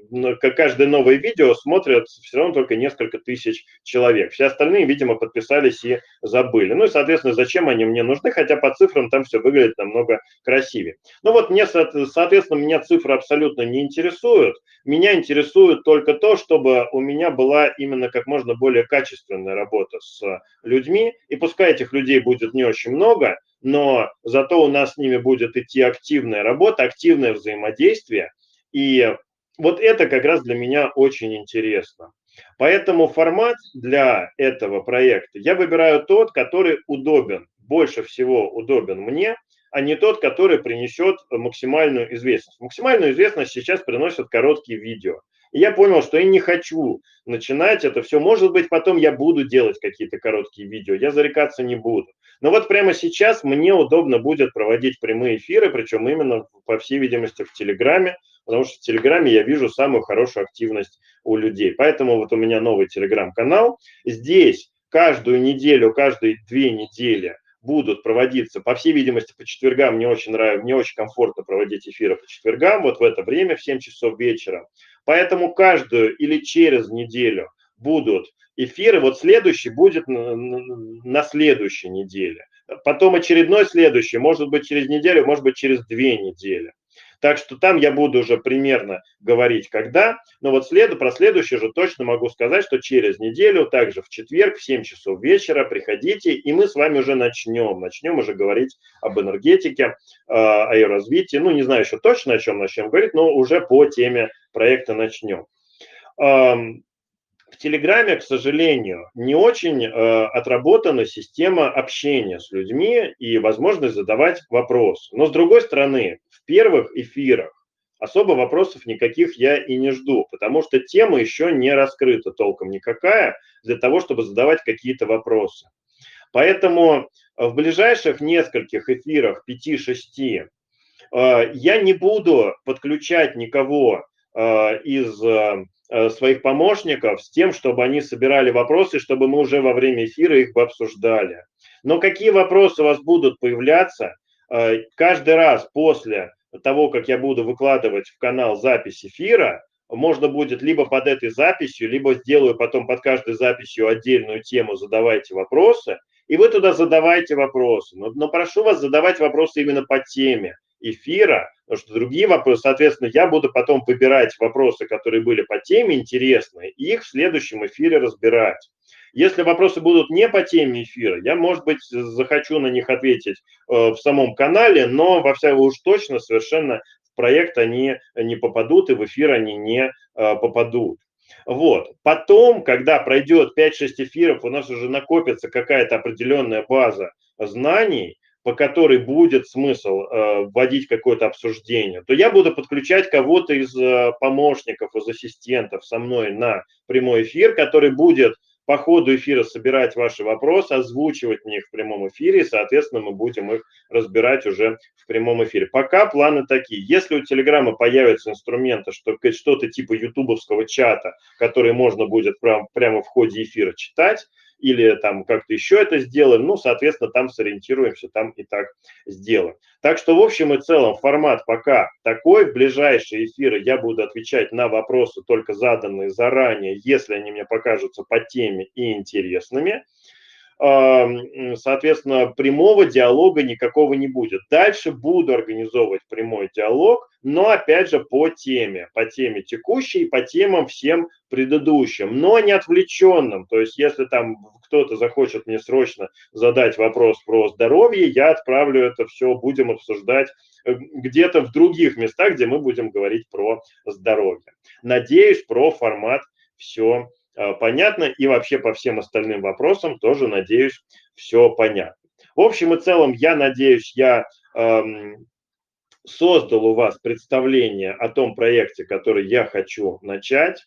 каждое новое видео смотрят все равно только несколько тысяч человек. Все остальные, видимо, подписались и забыли. Ну и, соответственно, зачем они мне нужны, хотя по цифрам там все выглядит намного красивее. Ну вот мне, соответственно, меня цифры абсолютно не интересуют. Меня интересует только то, чтобы у меня была именно как можно более качественная работа с людьми, и пускай этих людей будет не очень много, но зато у нас с ними будет идти активная работа, активное взаимодействие. И вот это как раз для меня очень интересно. Поэтому формат для этого проекта я выбираю тот, который удобен, больше всего удобен мне, а не тот, который принесет максимальную известность. Максимальную известность сейчас приносят короткие видео. И я понял, что я не хочу начинать это все. Может быть, потом я буду делать какие-то короткие видео, я зарекаться не буду. Но вот прямо сейчас мне удобно будет проводить прямые эфиры, причем именно, по всей видимости, в Телеграме, потому что в Телеграме я вижу самую хорошую активность у людей. Поэтому вот у меня новый Телеграм-канал. Здесь каждую неделю, каждые две недели будут проводиться, по всей видимости, по четвергам. Мне очень нравится, мне очень комфортно проводить эфиры по четвергам, вот в это время, в 7 часов вечера. Поэтому каждую или через неделю будут эфиры. Вот следующий будет на, на следующей неделе. Потом очередной следующий, может быть через неделю, может быть через две недели. Так что там я буду уже примерно говорить, когда. Но вот след, про следующее же точно могу сказать, что через неделю, также в четверг в 7 часов вечера приходите, и мы с вами уже начнем. Начнем уже говорить об энергетике, о ее развитии. Ну, не знаю еще точно, о чем начнем говорить, но уже по теме проекта начнем. В Телеграме, к сожалению, не очень э, отработана система общения с людьми и возможность задавать вопросы. Но с другой стороны, в первых эфирах особо вопросов никаких я и не жду, потому что тема еще не раскрыта толком никакая для того, чтобы задавать какие-то вопросы. Поэтому в ближайших нескольких эфирах, 5-6, э, я не буду подключать никого э, из Э, своих помощников с тем, чтобы они собирали вопросы, чтобы мы уже во время эфира их обсуждали. Но какие вопросы у вас будут появляться э, каждый раз после того, как я буду выкладывать в канал запись эфира, можно будет либо под этой записью, либо сделаю потом под каждой записью отдельную тему «Задавайте вопросы», и вы туда задавайте вопросы. Но, но прошу вас задавать вопросы именно по теме эфира, потому что другие вопросы, соответственно, я буду потом выбирать вопросы, которые были по теме интересные, и их в следующем эфире разбирать. Если вопросы будут не по теме эфира, я, может быть, захочу на них ответить э, в самом канале, но во всяком уж точно совершенно в проект они не попадут и в эфир они не э, попадут. Вот. Потом, когда пройдет 5-6 эфиров, у нас уже накопится какая-то определенная база знаний, по которой будет смысл э, вводить какое-то обсуждение, то я буду подключать кого-то из э, помощников, из ассистентов со мной на прямой эфир, который будет по ходу эфира собирать ваши вопросы, озвучивать мне их в прямом эфире, и, соответственно, мы будем их разбирать уже в прямом эфире. Пока планы такие. Если у Телеграма появятся инструменты, что что-то типа ютубовского чата, который можно будет прям, прямо в ходе эфира читать, или там как-то еще это сделаем, ну, соответственно, там сориентируемся, там и так сделаем. Так что, в общем и целом, формат пока такой. В ближайшие эфиры я буду отвечать на вопросы, только заданные заранее, если они мне покажутся по теме и интересными соответственно, прямого диалога никакого не будет. Дальше буду организовывать прямой диалог, но опять же по теме, по теме текущей, по темам всем предыдущим, но не отвлеченным. То есть, если там кто-то захочет мне срочно задать вопрос про здоровье, я отправлю это все, будем обсуждать э, где-то в других местах, где мы будем говорить про здоровье. Надеюсь, про формат все понятно, и вообще по всем остальным вопросам тоже, надеюсь, все понятно. В общем и целом, я надеюсь, я эм, создал у вас представление о том проекте, который я хочу начать.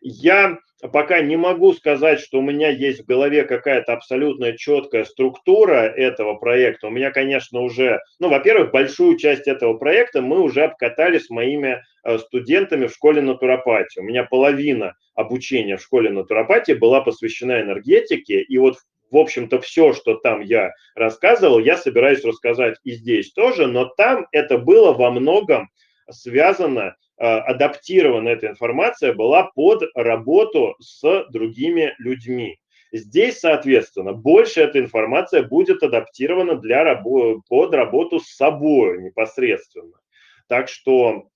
Я пока не могу сказать, что у меня есть в голове какая-то абсолютно четкая структура этого проекта. У меня, конечно, уже, ну, во-первых, большую часть этого проекта мы уже обкатали с моими студентами в школе натуропатии. У меня половина обучения в школе натуропатии была посвящена энергетике, и вот в общем-то, все, что там я рассказывал, я собираюсь рассказать и здесь тоже, но там это было во многом связано Э, адаптирована эта информация была под работу с другими людьми. Здесь, соответственно, больше эта информация будет адаптирована для под работу с собой непосредственно. Так что э,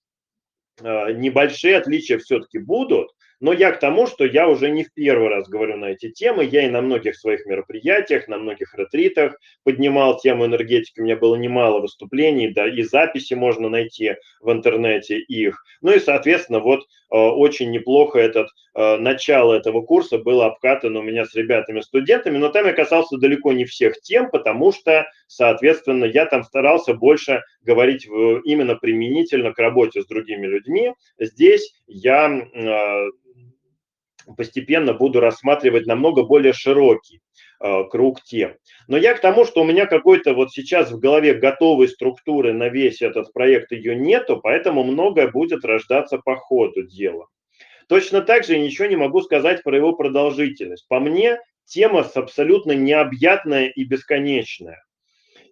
небольшие отличия все-таки будут, но я к тому, что я уже не в первый раз говорю на эти темы. Я и на многих своих мероприятиях, на многих ретритах поднимал тему энергетики. У меня было немало выступлений, да, и записи можно найти в интернете их. Ну и, соответственно, вот э, очень неплохо этот э, начало этого курса было обкатано у меня с ребятами-студентами, но там я касался далеко не всех тем, потому что, соответственно, я там старался больше говорить именно применительно к работе с другими людьми. Здесь я э, постепенно буду рассматривать намного более широкий э, круг тем. Но я к тому, что у меня какой-то вот сейчас в голове готовой структуры на весь этот проект ее нету, поэтому многое будет рождаться по ходу дела. Точно так же я ничего не могу сказать про его продолжительность. По мне, тема абсолютно необъятная и бесконечная.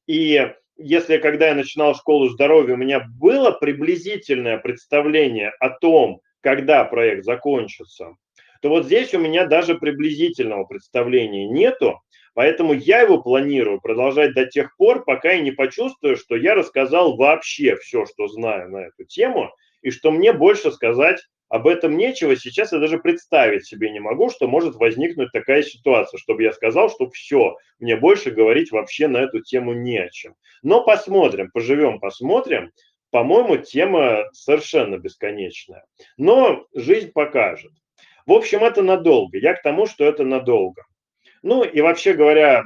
И если когда я начинал школу здоровья, у меня было приблизительное представление о том, когда проект закончится, то вот здесь у меня даже приблизительного представления нету, поэтому я его планирую продолжать до тех пор, пока я не почувствую, что я рассказал вообще все, что знаю на эту тему, и что мне больше сказать об этом нечего. Сейчас я даже представить себе не могу, что может возникнуть такая ситуация, чтобы я сказал, что все, мне больше говорить вообще на эту тему не о чем. Но посмотрим, поживем, посмотрим. По-моему, тема совершенно бесконечная. Но жизнь покажет. В общем, это надолго. Я к тому, что это надолго. Ну и вообще говоря,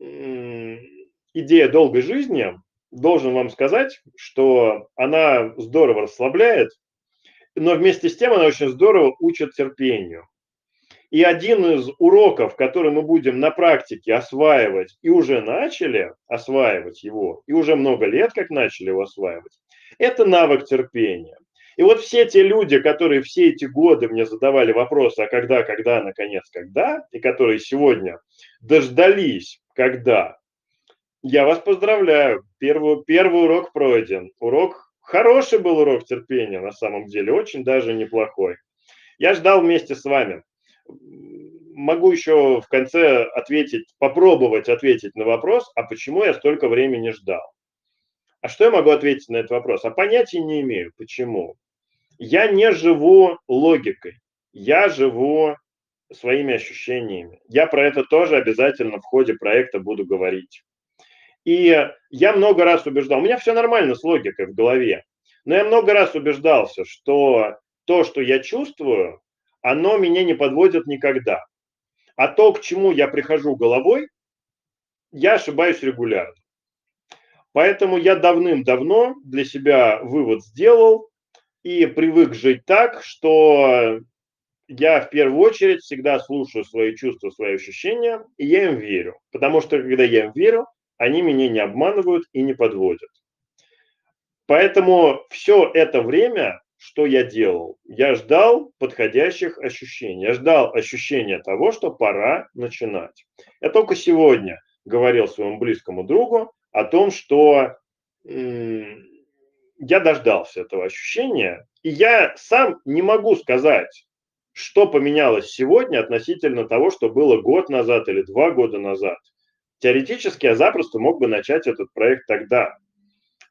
идея долгой жизни, должен вам сказать, что она здорово расслабляет, но вместе с тем она очень здорово учит терпению. И один из уроков, который мы будем на практике осваивать, и уже начали осваивать его, и уже много лет как начали его осваивать, это навык терпения. И вот все те люди, которые все эти годы мне задавали вопросы, а когда, когда, наконец, когда, и которые сегодня дождались, когда, я вас поздравляю, первый, первый урок пройден. Урок Хороший был урок терпения, на самом деле, очень даже неплохой. Я ждал вместе с вами. Могу еще в конце ответить, попробовать ответить на вопрос, а почему я столько времени ждал. А что я могу ответить на этот вопрос? А понятия не имею, почему. Я не живу логикой, я живу своими ощущениями. Я про это тоже обязательно в ходе проекта буду говорить. И я много раз убеждал, у меня все нормально с логикой в голове, но я много раз убеждался, что то, что я чувствую, оно меня не подводит никогда. А то, к чему я прихожу головой, я ошибаюсь регулярно. Поэтому я давным-давно для себя вывод сделал и привык жить так, что я в первую очередь всегда слушаю свои чувства, свои ощущения, и я им верю. Потому что когда я им верю, они меня не обманывают и не подводят. Поэтому все это время, что я делал, я ждал подходящих ощущений. Я ждал ощущения того, что пора начинать. Я только сегодня говорил своему близкому другу о том, что я дождался этого ощущения, и я сам не могу сказать, что поменялось сегодня относительно того, что было год назад или два года назад. Теоретически я запросто мог бы начать этот проект тогда.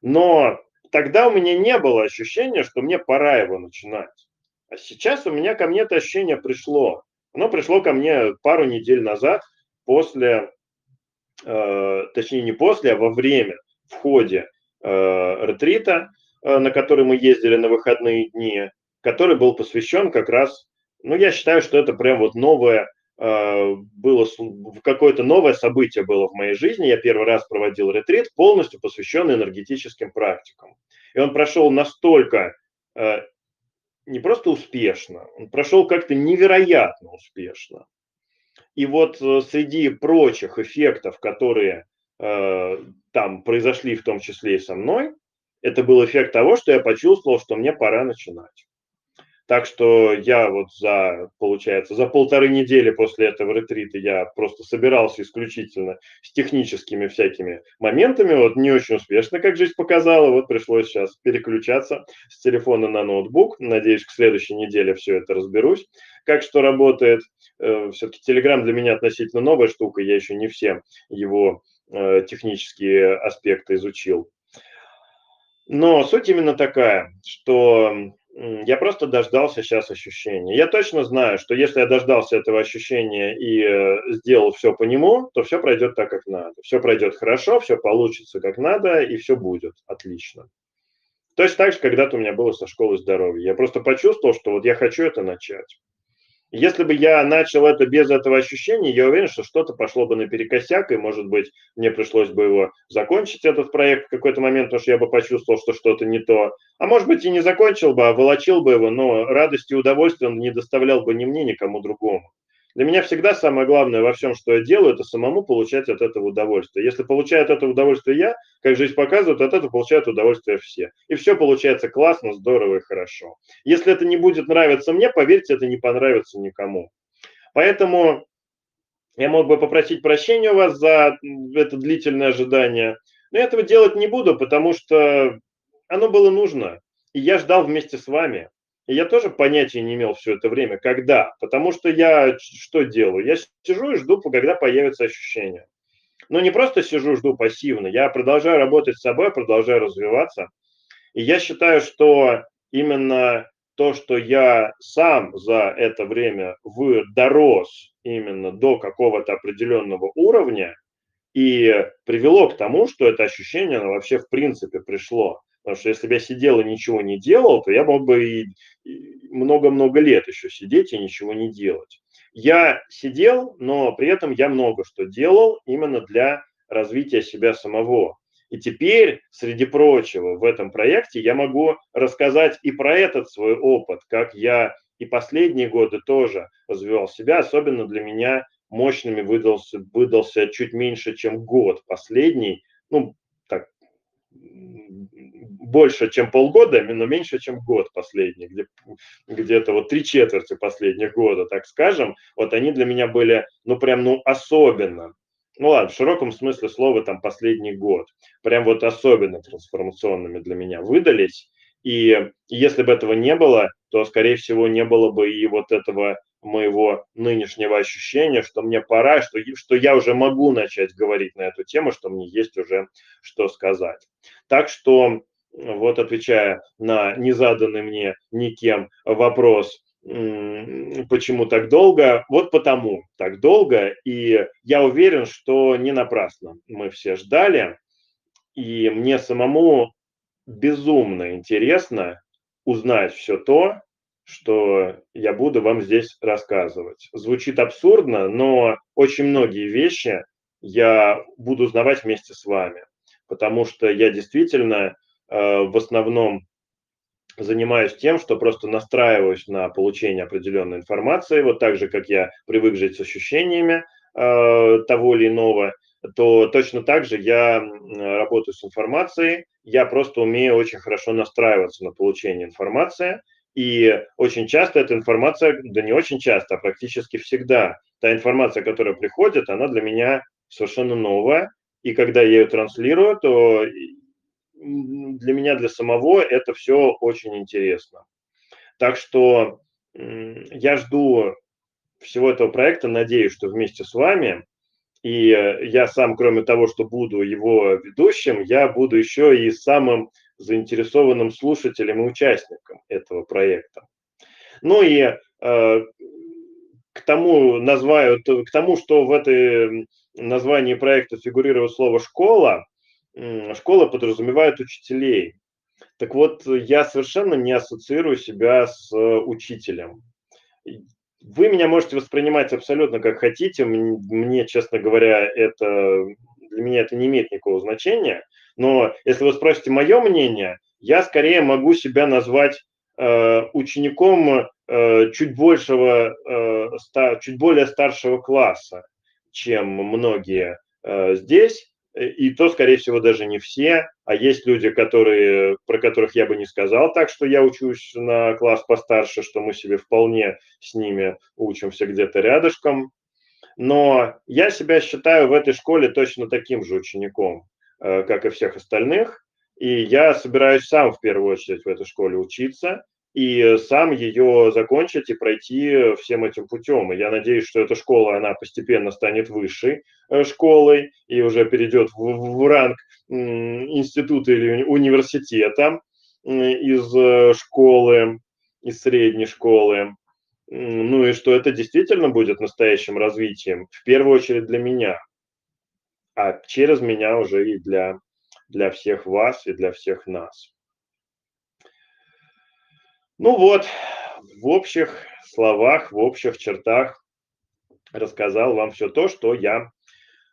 Но тогда у меня не было ощущения, что мне пора его начинать. А сейчас у меня ко мне это ощущение пришло. Оно пришло ко мне пару недель назад после, э, точнее не после, а во время, в ходе ретрита, э, на который мы ездили на выходные дни, который был посвящен как раз, ну я считаю, что это прям вот новое Э, было какое-то новое событие было в моей жизни. Я первый раз проводил ретрит, полностью посвященный энергетическим практикам. И он прошел настолько э, не просто успешно, он прошел как-то невероятно успешно. И вот э, среди прочих эффектов, которые там произошли, в том числе и со мной, это был эффект того, что я почувствовал, что мне пора начинать. Так что я вот за, получается, за полторы недели после этого ретрита я просто собирался исключительно с техническими всякими моментами, вот не очень успешно, как жизнь показала, вот пришлось сейчас переключаться с телефона на ноутбук, надеюсь, к следующей неделе все это разберусь, как что работает. Э, Все-таки Telegram для меня относительно новая штука, я еще не все его э, технические аспекты изучил. Но суть именно такая, что я просто дождался сейчас ощущения. Я точно знаю, что если я дождался этого ощущения и э, сделал все по нему, то все пройдет так, как надо. Все пройдет хорошо, все получится как надо, и все будет отлично. Точно так же когда-то у меня было со школы здоровья. Я просто почувствовал, что вот я хочу это начать. Если бы я начал это без этого ощущения, я уверен, что что-то пошло бы наперекосяк, и, может быть, мне пришлось бы его закончить, этот проект, в какой-то момент, потому что я бы почувствовал, что что-то не то. А может быть, и не закончил бы, а волочил бы его, но радости и удовольствия он не доставлял бы ни мне, ни кому другому. Для меня всегда самое главное во всем, что я делаю, это самому получать от этого удовольствие. Если получает от этого удовольствие я, как жизнь показывает, от этого получают удовольствие все. И все получается классно, здорово и хорошо. Если это не будет нравиться мне, поверьте, это не понравится никому. Поэтому я мог бы попросить прощения у вас за это длительное ожидание, но я этого делать не буду, потому что оно было нужно. И я ждал вместе с вами. И я тоже понятия не имел все это время, когда. Потому что я что делаю? Я сижу и жду, когда появится ощущение. Но не просто сижу, жду пассивно. Я продолжаю работать с собой, продолжаю развиваться. И я считаю, что именно то, что я сам за это время вы дорос именно до какого-то определенного уровня и привело к тому, что это ощущение оно вообще в принципе пришло. Потому что если бы я сидел и ничего не делал, то я мог бы и много-много лет еще сидеть и ничего не делать. Я сидел, но при этом я много что делал именно для развития себя самого. И теперь, среди прочего, в этом проекте я могу рассказать и про этот свой опыт, как я и последние годы тоже развивал себя, особенно для меня мощными выдался, выдался чуть меньше, чем год последний, ну, так, больше, чем полгода, но меньше, чем год последний, где, где-то вот три четверти последних года, так скажем, вот они для меня были, ну, прям, ну, особенно ну ладно, в широком смысле слова там последний год, прям вот особенно трансформационными для меня выдались. И если бы этого не было, то, скорее всего, не было бы и вот этого моего нынешнего ощущения, что мне пора, что, что я уже могу начать говорить на эту тему, что мне есть уже что сказать. Так что, вот отвечая на незаданный мне никем вопрос, Почему так долго? Вот потому так долго. И я уверен, что не напрасно мы все ждали. И мне самому безумно интересно узнать все то, что я буду вам здесь рассказывать. Звучит абсурдно, но очень многие вещи я буду узнавать вместе с вами, потому что я действительно в основном занимаюсь тем, что просто настраиваюсь на получение определенной информации, вот так же, как я привык жить с ощущениями э, того или иного, то точно так же я работаю с информацией, я просто умею очень хорошо настраиваться на получение информации, и очень часто эта информация, да не очень часто, а практически всегда, та информация, которая приходит, она для меня совершенно новая, и когда я ее транслирую, то для меня, для самого это все очень интересно. Так что я жду всего этого проекта, надеюсь, что вместе с вами. И я сам, кроме того, что буду его ведущим, я буду еще и самым заинтересованным слушателем и участником этого проекта. Ну и э, к тому назваю, к тому, что в этой названии проекта фигурирует слово «школа», школа подразумевает учителей. Так вот, я совершенно не ассоциирую себя с э, учителем. Вы меня можете воспринимать абсолютно как хотите. Мне, честно говоря, это для меня это не имеет никакого значения. Но если вы спросите мое мнение, я скорее могу себя назвать э, учеником э, чуть большего, э, ста, чуть более старшего класса, чем многие э, здесь. Э, и то, скорее всего, даже не все, а есть люди, которые, про которых я бы не сказал так, что я учусь на класс постарше, что мы себе вполне с ними учимся где-то рядышком. Но я себя считаю в этой школе точно таким же учеником, э, как и всех остальных. И я собираюсь сам в первую очередь в этой школе учиться и сам ее закончить и пройти всем этим путем. И я надеюсь, что эта школа, она постепенно станет высшей э, школой и уже перейдет в, в ранг института или университета из э, школы, из средней школы. Ну и что это действительно будет настоящим развитием, в первую очередь для меня, а через меня уже и для, для всех вас и для всех нас. Ну вот, в общих словах, в общих чертах рассказал вам все то, что я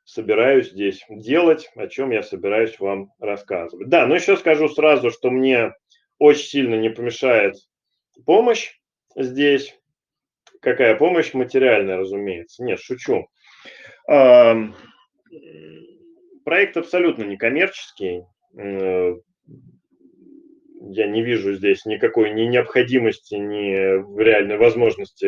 собираюсь здесь делать, о чем я собираюсь вам рассказывать. Да, но еще скажу сразу, что мне очень сильно не помешает помощь здесь. Какая помощь? Материальная, разумеется. Нет, шучу. Проект абсолютно некоммерческий я не вижу здесь никакой ни необходимости, ни реальной возможности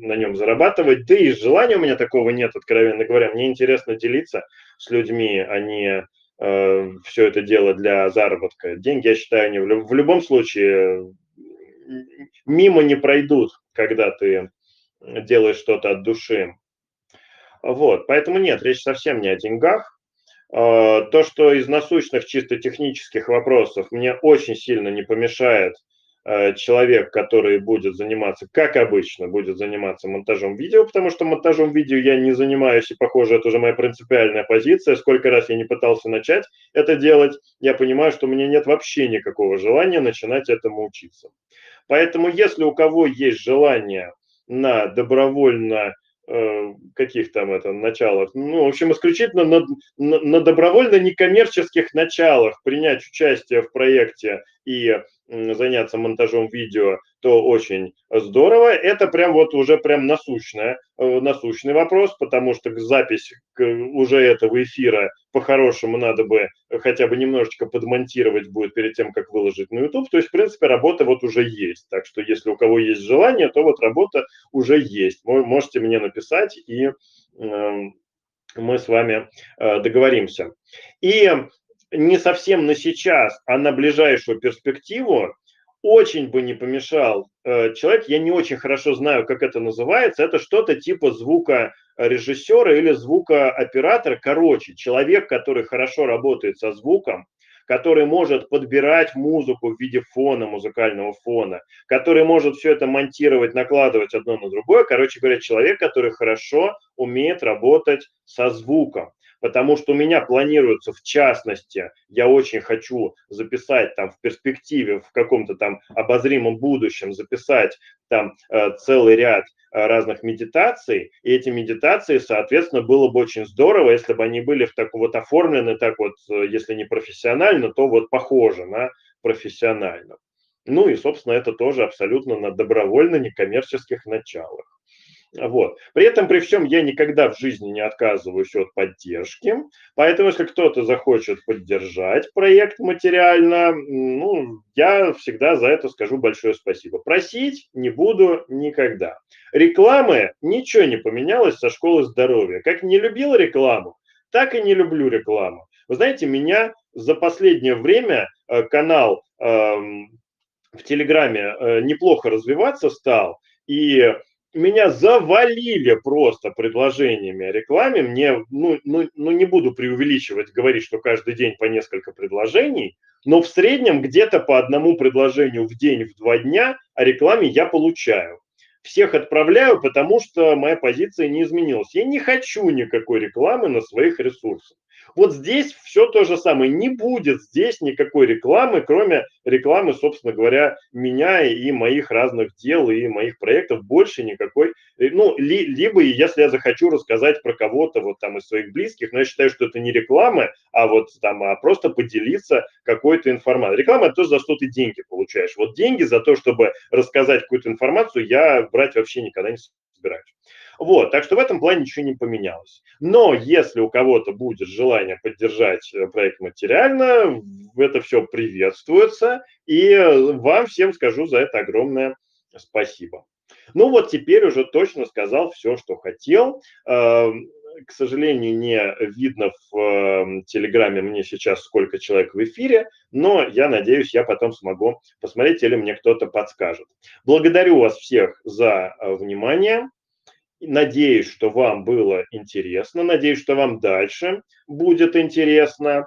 на нем зарабатывать. Да и желания у меня такого нет, откровенно говоря. Мне интересно делиться с людьми, а не э, все это дело для заработка. Деньги, я считаю, они в, в любом случае мимо не пройдут, когда ты делаешь что-то от души. Вот, поэтому нет, речь совсем не о деньгах. А, то, что из насущных чисто технических вопросов мне очень сильно не помешает Э, человек, который будет заниматься, как обычно, будет заниматься монтажом видео, потому что монтажом видео я не занимаюсь, и, похоже, это уже моя принципиальная позиция. Сколько раз я не пытался начать это делать, я понимаю, что у меня нет вообще никакого желания начинать этому учиться. Поэтому, если у кого есть желание на добровольно Э, каких там это началах, ну, в общем, исключительно на, на, на добровольно некоммерческих началах принять участие в проекте и заняться монтажом видео, то очень здорово. Это прям вот уже прям насущное, э, насущный вопрос, потому что запись уже этого эфира по-хорошему надо бы хотя бы немножечко подмонтировать будет перед тем, как выложить на YouTube. То есть, в принципе, работа вот уже есть. Так что, если у кого есть желание, то вот работа уже есть. Вы можете мне написать, и эм, мы с вами э, договоримся. И не совсем на сейчас, а на ближайшую перспективу очень бы не помешал э, человек, я не очень хорошо знаю, как это называется, это что-то типа звука режиссера или звукооператора. Короче, человек, который хорошо работает со звуком, который может подбирать музыку в виде фона, музыкального фона, который может все это монтировать, накладывать одно на другое. Короче говоря, человек, который хорошо умеет работать со звуком потому что у меня планируется, в частности, я очень хочу записать там в перспективе, в каком-то там обозримом будущем, записать там э, целый ряд э, разных медитаций, и эти медитации, соответственно, было бы очень здорово, если бы они были в так вот оформлены, так вот, э, если не профессионально, то вот похоже на профессионально. Ну и, собственно, это тоже абсолютно на добровольно некоммерческих началах. Вот. При этом, при всем, я никогда в жизни не отказываюсь от поддержки. Поэтому, если кто-то захочет поддержать проект материально, ну, я всегда за это скажу большое спасибо. Просить не буду никогда. Рекламы ничего не поменялось со школы здоровья. Как не любил рекламу, так и не люблю рекламу. Вы знаете, меня за последнее время э, канал эм, в Телеграме э, неплохо развиваться стал. И меня завалили просто предложениями о рекламе. Мне, ну, ну, ну, не буду преувеличивать, говорить, что каждый день по несколько предложений, но в среднем где-то по одному предложению в день, в два дня о рекламе я получаю. Всех отправляю, потому что моя позиция не изменилась. Я не хочу никакой рекламы на своих ресурсах. Вот здесь все то же самое. Не будет здесь никакой рекламы, кроме рекламы, собственно говоря, меня и моих разных дел и моих проектов. Больше никакой. Э, ну, ли, либо если я захочу рассказать про кого-то вот там из своих близких, но я считаю, что это не реклама, а вот там, а просто поделиться какой-то информацией. Реклама – это то, за что ты деньги получаешь. Вот деньги за то, чтобы рассказать какую-то информацию, я брать вообще никогда не собираюсь. Вот, так что в этом плане ничего не поменялось. Но если у кого-то будет желание поддержать э, проект материально, это все приветствуется, и вам всем скажу за это огромное спасибо. Ну вот теперь уже точно сказал все, что хотел. Эм, к сожалению, не видно в эм, Телеграме мне сейчас, сколько человек в эфире, но я надеюсь, я потом смогу посмотреть или мне кто-то подскажет. Благодарю вас всех за э, внимание. Надеюсь, что вам было интересно. Надеюсь, что вам дальше будет интересно.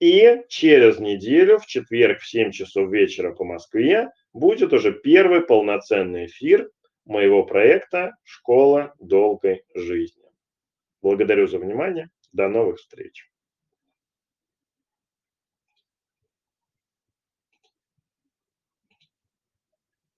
И через неделю, в четверг в 7 часов вечера по Москве, будет уже первый полноценный эфир моего проекта «Школа долгой жизни». Благодарю за внимание. До новых встреч.